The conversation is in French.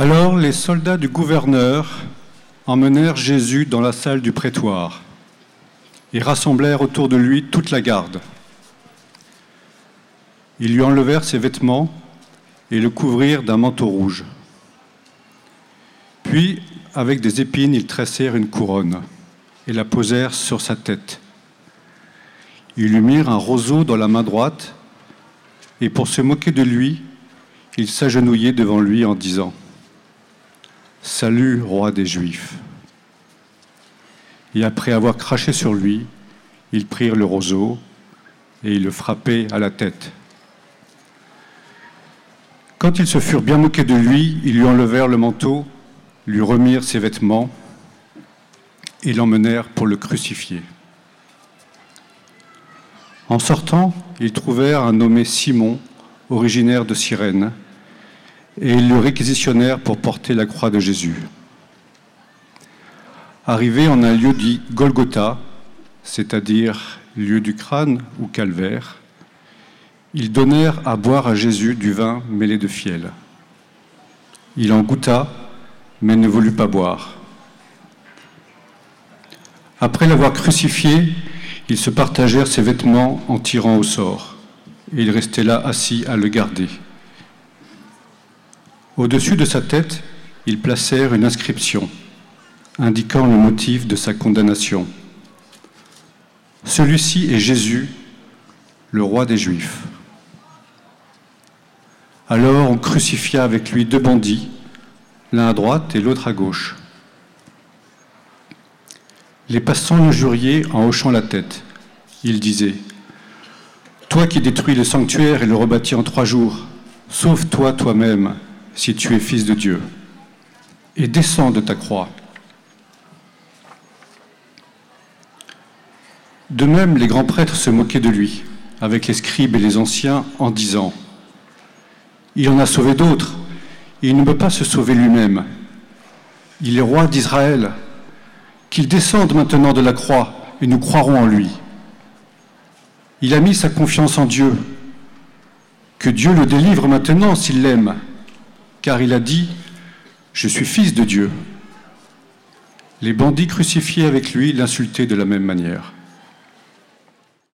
Alors les soldats du gouverneur emmenèrent Jésus dans la salle du prétoire et rassemblèrent autour de lui toute la garde. Ils lui enlevèrent ses vêtements et le couvrirent d'un manteau rouge. Puis, avec des épines, ils tressèrent une couronne et la posèrent sur sa tête. Ils lui mirent un roseau dans la main droite et pour se moquer de lui, ils s'agenouillaient devant lui en disant Salut, roi des Juifs. Et après avoir craché sur lui, ils prirent le roseau et ils le frappaient à la tête. Quand ils se furent bien moqués de lui, ils lui enlevèrent le manteau, lui remirent ses vêtements et l'emmenèrent pour le crucifier. En sortant, ils trouvèrent un nommé Simon, originaire de Cyrène, et le réquisitionnèrent pour porter la croix de Jésus. Arrivés en un lieu dit Golgotha, c'est-à-dire lieu du crâne ou calvaire, ils donnèrent à boire à Jésus du vin mêlé de fiel. Il en goûta, mais ne voulut pas boire. Après l'avoir crucifié, ils se partagèrent ses vêtements en tirant au sort, et il restait là assis à le garder. Au-dessus de sa tête, ils placèrent une inscription indiquant le motif de sa condamnation. Celui-ci est Jésus, le roi des Juifs. Alors on crucifia avec lui deux bandits, l'un à droite et l'autre à gauche. Les passants l'injuriaient en hochant la tête. Ils disaient Toi qui détruis le sanctuaire et le rebâtis en trois jours, sauve-toi toi-même si tu es fils de Dieu, et descends de ta croix. De même, les grands prêtres se moquaient de lui, avec les scribes et les anciens, en disant, Il en a sauvé d'autres, il ne peut pas se sauver lui-même. Il est roi d'Israël, qu'il descende maintenant de la croix, et nous croirons en lui. Il a mis sa confiance en Dieu, que Dieu le délivre maintenant s'il l'aime car il a dit, Je suis fils de Dieu. Les bandits crucifiés avec lui l'insultaient de la même manière.